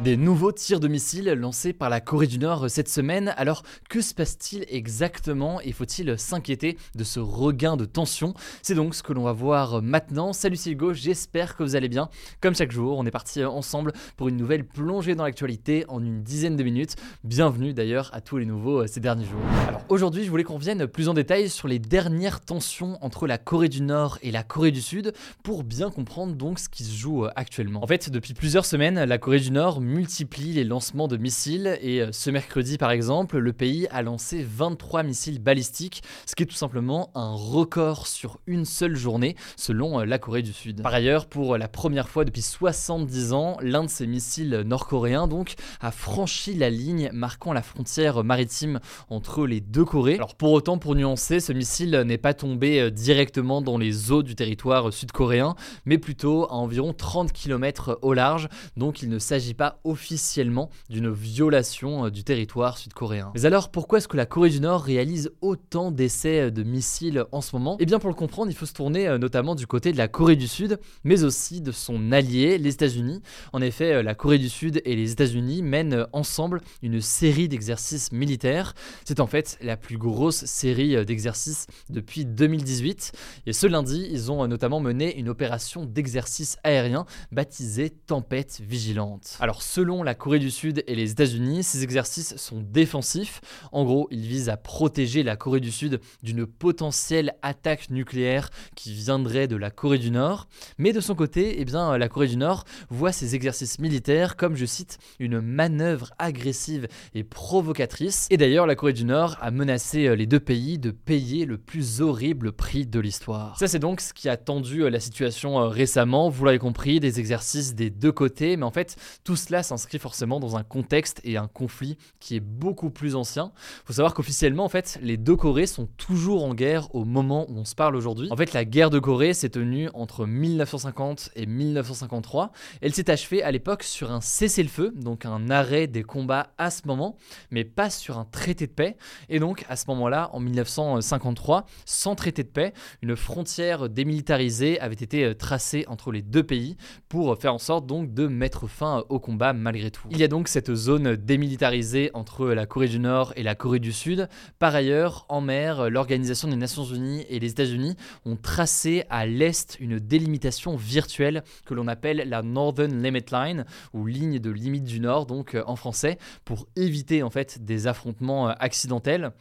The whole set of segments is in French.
Des nouveaux tirs de missiles lancés par la Corée du Nord cette semaine. Alors, que se passe-t-il exactement et faut-il s'inquiéter de ce regain de tension? C'est donc ce que l'on va voir maintenant. Salut, c'est Hugo, j'espère que vous allez bien. Comme chaque jour, on est parti ensemble pour une nouvelle plongée dans l'actualité en une dizaine de minutes. Bienvenue d'ailleurs à tous les nouveaux ces derniers jours. Alors, aujourd'hui, je voulais qu'on revienne plus en détail sur les dernières tensions entre la Corée du Nord et la Corée du Sud pour bien comprendre donc ce qui se joue actuellement. En fait, depuis plusieurs semaines, la Corée du Nord multiplie les lancements de missiles et euh, ce mercredi par exemple, le pays a lancé 23 missiles balistiques, ce qui est tout simplement un record sur une seule journée selon euh, la Corée du Sud. Par ailleurs, pour la première fois depuis 70 ans, l'un de ces missiles nord-coréens donc a franchi la ligne marquant la frontière maritime entre les deux Corées. Alors pour autant, pour nuancer, ce missile n'est pas tombé euh, directement dans les eaux du territoire sud-coréen, mais plutôt à environ 30 km au large, donc il ne s'agit pas officiellement d'une violation euh, du territoire sud-coréen. Mais alors pourquoi est-ce que la Corée du Nord réalise autant d'essais euh, de missiles en ce moment? Eh bien pour le comprendre, il faut se tourner euh, notamment du côté de la Corée du Sud, mais aussi de son allié, les États-Unis. En effet, la Corée du Sud et les États-Unis mènent ensemble une série d'exercices militaires. C'est en fait la plus grosse série d'exercices depuis 2018. Et ce lundi, ils ont notamment mené une opération d'exercice aérien baptisée Tempête Vigilante. Alors selon la Corée du Sud et les États-Unis, ces exercices sont défensifs. En gros, ils visent à protéger la Corée du Sud d'une potentielle attaque nucléaire qui viendrait de la Corée du Nord. Mais de son côté, eh bien, la Corée du Nord voit ces exercices militaires comme, je cite, une manœuvre agressive et provocatrice. Et d'ailleurs, la Corée du Nord a menacé euh, les deux pays de payer le plus horrible prix de l'histoire. Ça, c'est donc ce qui a tendu euh, la situation euh, récemment. Vous l'avez compris, des exercices des deux côtés. Mais en fait, tout cela s'inscrit forcément dans un contexte et un conflit qui est beaucoup plus ancien. Faut savoir qu'officiellement, en fait, les deux Corées sont toujours en guerre au moment où on se parle aujourd'hui. En fait, la guerre de Corée s'est tenue entre 1950 et 1953. Elle s'est achevée à l'époque sur un cessez-le-feu, donc un arrêt des combats à ce moment, mais pas sur un traité de paix. Et donc, à ce moment-là, en 1953, sans traité de paix, une frontière démilitarisée avait été euh, tracée entre les deux pays pour faire en sorte donc de mettre fin au combat malgré tout. Il y a donc cette zone démilitarisée entre la Corée du Nord et la Corée du Sud. Par ailleurs, en mer, l'Organisation des Nations Unies et les États-Unis ont tracé à l'est une délimitation virtuelle que l'on appelle la Northern Limit Line ou ligne de limite du Nord, donc en français, pour éviter en fait des affrontements accidentels.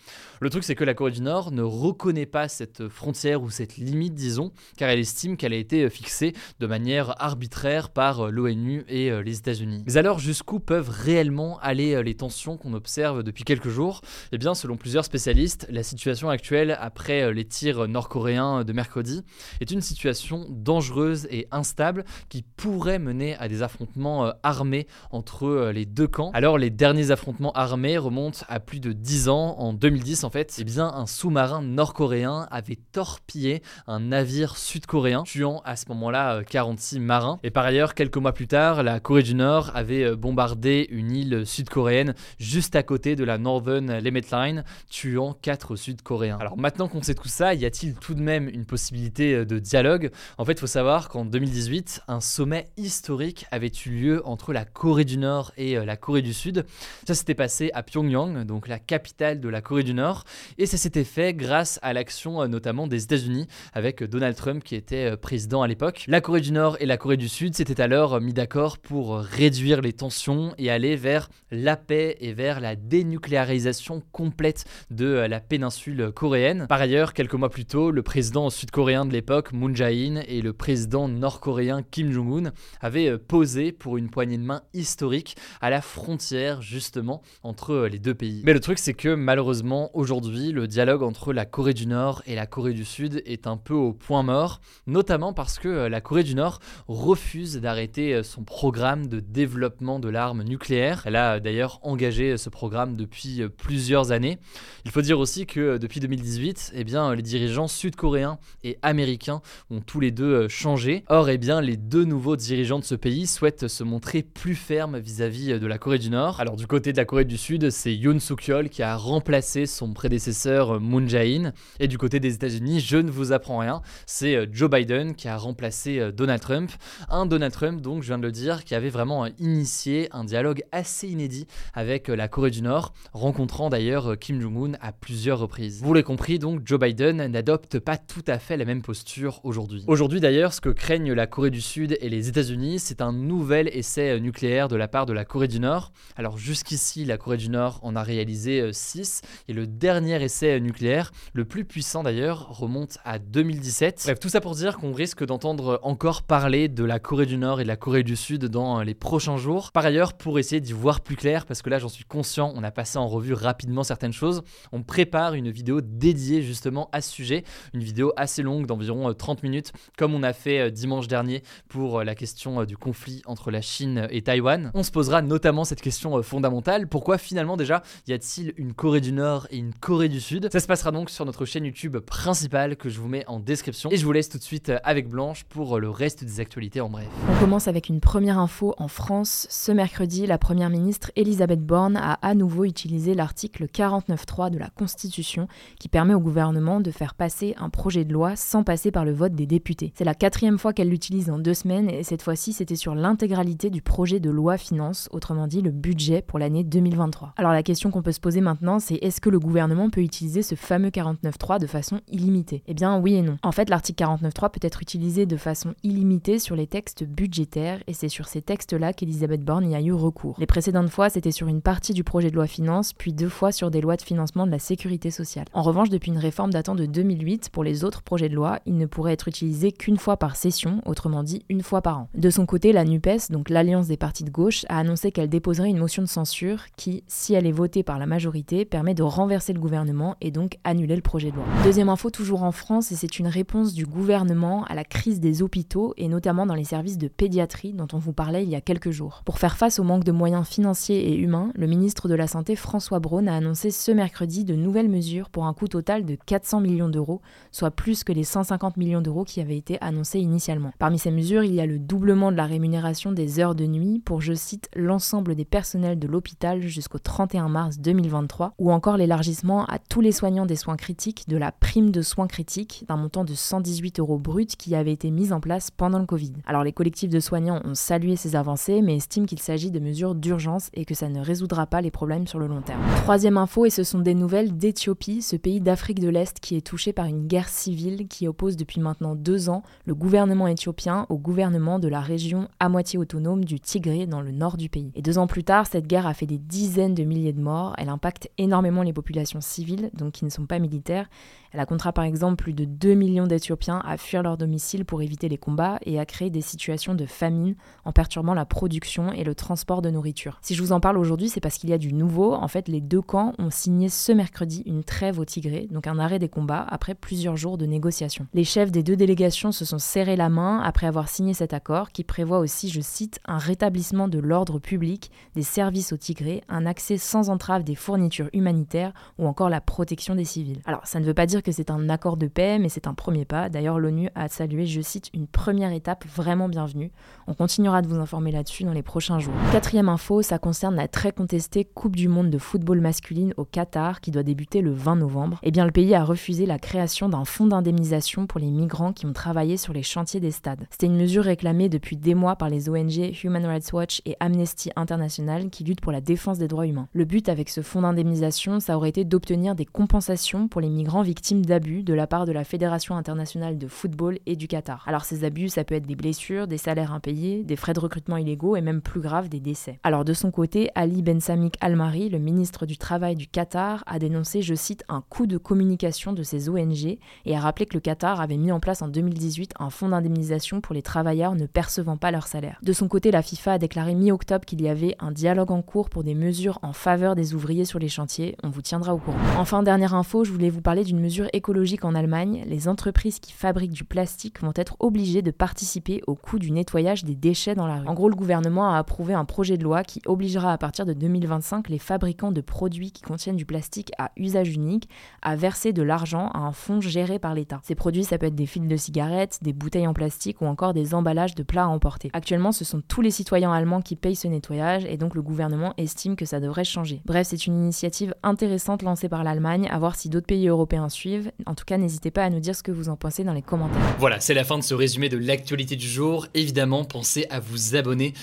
Le truc c'est que la Corée du Nord ne reconnaît pas cette frontière ou cette limite, disons, car elle estime qu'elle a été fixée de manière arbitraire par l'ONU et les États-Unis. Mais alors jusqu'où peuvent réellement aller les tensions qu'on observe depuis quelques jours? Eh bien, selon plusieurs spécialistes, la situation actuelle après les tirs nord-coréens de mercredi est une situation dangereuse et instable qui pourrait mener à des affrontements armés entre les deux camps. Alors les derniers affrontements armés remontent à plus de 10 ans. En 2010 en fait, eh bien un sous-marin nord-coréen avait torpillé un navire sud-coréen, tuant à ce moment-là 46 marins. Et par ailleurs, quelques mois plus tard, la Corée du Nord avait bombardé une île sud-coréenne juste à côté de la Northern Limit Line, tuant 4 sud-coréens. Alors maintenant qu'on sait tout ça, y a-t-il tout de même une possibilité de dialogue? En fait, il faut savoir qu'en 2018, un sommet historique avait eu lieu entre la Corée du Nord et la Corée du Sud. Ça s'était passé à Pyongyang, donc la capitale de la Corée du Nord, et ça s'était fait grâce à l'action notamment des États-Unis avec Donald Trump qui était président à l'époque. La Corée du Nord et la Corée du Sud s'étaient alors mis d'accord pour réduire les tensions et aller vers la paix et vers la dénucléarisation complète de euh, la péninsule coréenne. Par ailleurs, quelques mois plus tôt, le président sud-coréen de l'époque, Moon Jae-in, et le président nord-coréen Kim Jong-un avaient euh, posé pour une poignée de main historique à la frontière justement entre euh, les deux pays. Mais le truc c'est que malheureusement aujourd'hui le dialogue entre la Corée du Nord et la Corée du Sud est un peu au point mort, notamment parce que la Corée du Nord refuse d'arrêter son programme de développement de l'arme nucléaire. Elle a d'ailleurs engagé ce programme depuis plusieurs années. Il faut dire aussi que depuis 2018, eh bien, les dirigeants sud-coréens et américains ont tous les deux changé. Or, eh bien, les deux nouveaux dirigeants de ce pays souhaitent se montrer plus fermes vis-à-vis de la Corée du Nord. Alors du côté de la Corée du Sud, c'est Yoon Suk-yeol qui a remplacé son prédécesseur Moon Jae-in. Et du côté des États-Unis, je ne vous apprends rien, c'est Joe Biden qui a remplacé euh, Donald Trump. Un Donald Trump, donc, je viens de le dire, qui avait vraiment initié un dialogue assez inédit avec la Corée du Nord, rencontrant d'ailleurs Kim Jong-un à plusieurs reprises. Vous l'avez compris, donc Joe Biden n'adopte pas tout à fait la même posture aujourd'hui. Aujourd'hui d'ailleurs, ce que craignent la Corée du Sud et les États-Unis, c'est un nouvel essai nucléaire de la part de la Corée du Nord. Alors jusqu'ici, la Corée du Nord en a réalisé 6 euh, et le dernier essai nucléaire, le plus puissant d'ailleurs, remonte à 2017. Bref, tout ça pour dire qu'on risque d'entendre encore parler de la Corée du Nord et de la Corée du Sud dans les prochains jours. Par ailleurs, pour essayer d'y voir plus clair, parce que là j'en suis conscient, on a passé en revue rapidement certaines choses, on prépare une vidéo dédiée justement à ce sujet, une vidéo assez longue d'environ 30 euh, minutes, comme on a fait euh, dimanche dernier pour euh, la question du conflit entre la Chine et Taïwan. On se posera notamment cette question fondamentale, pourquoi finalement déjà y a-t-il une Corée du Nord et une Corée du Sud? Ça se passera donc sur notre chaîne YouTube principale que je vous mets en description. Et je vous laisse tout de suite avec Blanche pour le reste des actualités en bref. On commence avec une première info en France. Ce mercredi, la première ministre Elisabeth Borne a à nouveau utilisé l'article 49.3 de la Constitution qui permet au gouvernement de faire passer un projet de loi sans passer par le vote des députés. C'est la quatrième fois qu'elle l'utilise en deux semaines et cette fois-ci c'était sur l'intégralité du projet de loi finance, autrement dit le budget pour l'année 2023. Alors la question qu'on peut se poser maintenant c'est est-ce que le gouvernement peut utiliser ce fameux 49.3 de façon illimitée? Eh bien oui et non. En fait l'article 49.3 peut être utilisé de façon illimitée sur les textes budgétaires et c'est sur ces textes-là qu'Elisabeth Borne y a eu recours. Les précédentes fois c'était sur une partie du projet de loi finance puis deux fois sur des lois de financement de la sécurité sociale. En revanche, depuis une réforme datant de 2008, pour les autres projets de loi, il ne pourrait être utilisé qu'une fois par session, autrement dit une fois par an. De son côté, la NUPES, donc l'Alliance des partis de gauche, a annoncé qu'elle déposerait une motion de censure qui, si elle est votée par la majorité, permet de renverser le gouvernement et donc annuler le projet de loi. Deuxième info toujours en France, et c'est une réponse du gouvernement à la crise des hôpitaux et notamment dans les services de pédiatrie dont on vous parlait il y a quelques jours. Pour faire face au manque de moyens financiers et humains, le ministre de la Santé François Braun a annoncé ce mercredi de nouvelles mesures pour un coût total de 400 millions d'euros, soit plus que les 150 millions d'euros qui avaient été annoncés initialement. Parmi ces mesures, il y a le doublement de la rémunération des heures de nuit pour, je cite, l'ensemble des personnels de l'hôpital jusqu'au 31 mars 2023, ou encore l'élargissement à tous les soignants des soins critiques de la prime de soins critiques d'un montant de 118 euros brut qui avait été mise en place pendant le Covid. Alors les collectifs de soignants ont salué ces avancées, mais estiment qu'il s'agit de mesures d'urgence et que ça ne résoudra pas les problèmes sur le long terme. Troisième info, et ce sont des nouvelles d'Éthiopie, ce pays d'Afrique de l'Est qui est touché par une guerre civile qui oppose depuis maintenant deux ans le gouvernement éthiopien au gouvernement de la région à moitié autonome du Tigré dans le nord du pays. Et deux ans plus tard, cette guerre a fait des dizaines de milliers de morts, elle impacte énormément les populations civiles, donc qui ne sont pas militaires, elle a contraint par exemple plus de 2 millions d'Éthiopiens à fuir leur domicile pour éviter les combats et à créer des situations de famine en perturbant la production et le transport de nourriture. Si je vous en parle aujourd'hui, c'est parce qu'il y a du nouveau. En fait, les deux camps ont signé ce mercredi une trêve au Tigré, donc un arrêt des combats après plusieurs jours de négociations. Les chefs des deux délégations se sont serrés la main après avoir signé cet accord qui prévoit aussi, je cite, un rétablissement de l'ordre public, des services au Tigré, un accès sans entrave des fournitures humanitaires ou encore la protection des civils. Alors, ça ne veut pas dire que c'est un accord de paix, mais c'est un premier pas. D'ailleurs, l'ONU a salué, je cite, une première étape vraiment bienvenue. On continuera de vous informer là-dessus les prochains jours. Quatrième info, ça concerne la très contestée Coupe du Monde de football masculine au Qatar qui doit débuter le 20 novembre. Eh bien, le pays a refusé la création d'un fonds d'indemnisation pour les migrants qui ont travaillé sur les chantiers des stades. C'était une mesure réclamée depuis des mois par les ONG Human Rights Watch et Amnesty International qui luttent pour la défense des droits humains. Le but avec ce fonds d'indemnisation, ça aurait été d'obtenir des compensations pour les migrants victimes d'abus de la part de la Fédération internationale de football et du Qatar. Alors ces abus, ça peut être des blessures, des salaires impayés, des frais de recrutement illégaux et même plus grave des décès. Alors de son côté, Ali Ben Samik Al-Mari, le ministre du Travail du Qatar, a dénoncé, je cite, un coup de communication de ces ONG et a rappelé que le Qatar avait mis en place en 2018 un fonds d'indemnisation pour les travailleurs ne percevant pas leur salaire. De son côté, la FIFA a déclaré mi-octobre qu'il y avait un dialogue en cours pour des mesures en faveur des ouvriers sur les chantiers. On vous tiendra au courant. Enfin, dernière info, je voulais vous parler d'une mesure écologique en Allemagne. Les entreprises qui fabriquent du plastique vont être obligées de participer au coût du nettoyage des déchets dans la rue. En gros, le gouvernement a approuvé un projet de loi qui obligera à partir de 2025 les fabricants de produits qui contiennent du plastique à usage unique à verser de l'argent à un fonds géré par l'État. Ces produits, ça peut être des fils de cigarettes, des bouteilles en plastique ou encore des emballages de plats à emporter. Actuellement, ce sont tous les citoyens allemands qui payent ce nettoyage et donc le gouvernement estime que ça devrait changer. Bref, c'est une initiative intéressante lancée par l'Allemagne, à voir si d'autres pays européens suivent. En tout cas, n'hésitez pas à nous dire ce que vous en pensez dans les commentaires. Voilà, c'est la fin de ce résumé de l'actualité du jour. Évidemment, pensez à vous abonner